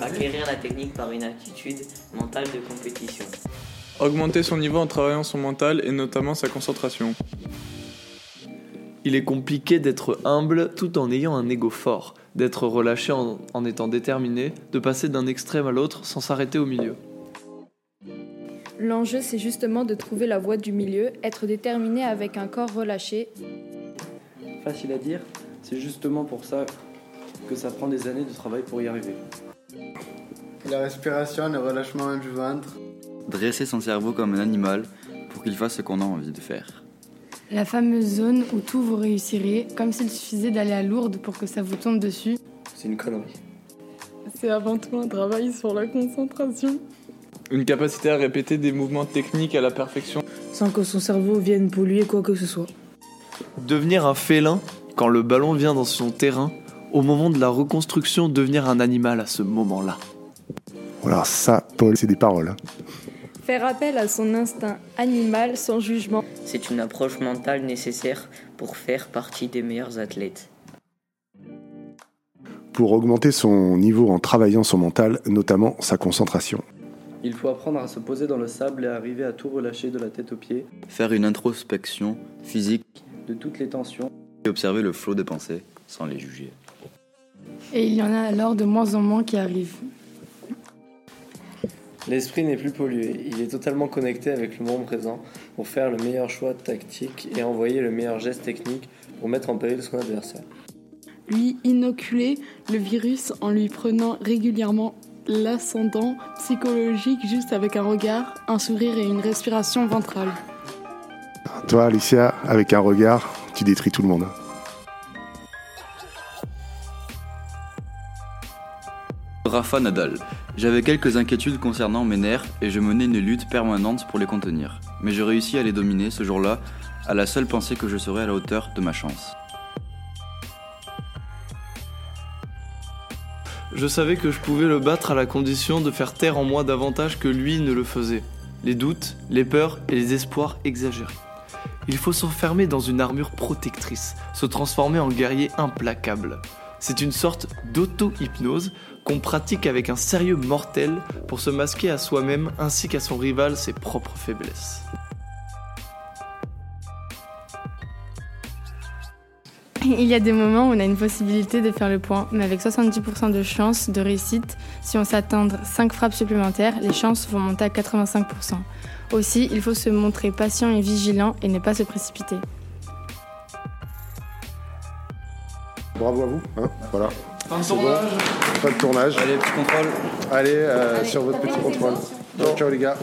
Acquérir la technique par une attitude mentale de compétition. Augmenter son niveau en travaillant son mental et notamment sa concentration. Il est compliqué d'être humble tout en ayant un ego fort, d'être relâché en, en étant déterminé, de passer d'un extrême à l'autre sans s'arrêter au milieu. L'enjeu, c'est justement de trouver la voie du milieu, être déterminé avec un corps relâché. Facile à dire, c'est justement pour ça que ça prend des années de travail pour y arriver. La respiration, le relâchement même du ventre. Dresser son cerveau comme un animal pour qu'il fasse ce qu'on a envie de faire. La fameuse zone où tout vous réussirez, comme s'il suffisait d'aller à Lourdes pour que ça vous tombe dessus. C'est une connerie. C'est avant tout un travail sur la concentration. Une capacité à répéter des mouvements techniques à la perfection. Sans que son cerveau vienne polluer quoi que ce soit. Devenir un félin quand le ballon vient dans son terrain, au moment de la reconstruction, devenir un animal à ce moment-là. Voilà, ça, Paul, c'est des paroles. hein. Faire appel à son instinct animal sans jugement. C'est une approche mentale nécessaire pour faire partie des meilleurs athlètes. Pour augmenter son niveau en travaillant son mental, notamment sa concentration. Il faut apprendre à se poser dans le sable et arriver à tout relâcher de la tête aux pieds, Faire une introspection physique de toutes les tensions. et observer le flot des pensées sans les juger. Et il y en a alors de moins en moins qui arrivent. L'esprit n'est plus pollué, il est totalement connecté avec le moment présent pour faire le meilleur choix tactique et envoyer le meilleur geste technique pour mettre en péril son adversaire. Lui inoculer le virus en lui prenant régulièrement l'ascendant psychologique juste avec un regard, un sourire et une respiration ventrale. Toi, Alicia, avec un regard, tu détruis tout le monde. Rafa Nadal. J'avais quelques inquiétudes concernant mes nerfs et je menais une lutte permanente pour les contenir. Mais je réussis à les dominer ce jour-là, à la seule pensée que je serais à la hauteur de ma chance. Je savais que je pouvais le battre à la condition de faire taire en moi davantage que lui ne le faisait. Les doutes, les peurs et les espoirs exagérés. Il faut s'enfermer dans une armure protectrice, se transformer en guerrier implacable. C'est une sorte d'auto-hypnose qu'on pratique avec un sérieux mortel pour se masquer à soi-même ainsi qu'à son rival ses propres faiblesses. Il y a des moments où on a une possibilité de faire le point, mais avec 70% de chances de réussite, si on s'atteint 5 frappes supplémentaires, les chances vont monter à 85%. Aussi, il faut se montrer patient et vigilant et ne pas se précipiter. Bravo à vous. hein, voilà. Fin de C'est bon. tournage. Pas de tournage. Allez, petit contrôle. Allez, euh, sur votre petit contrôle. Ciao, ciao les gars.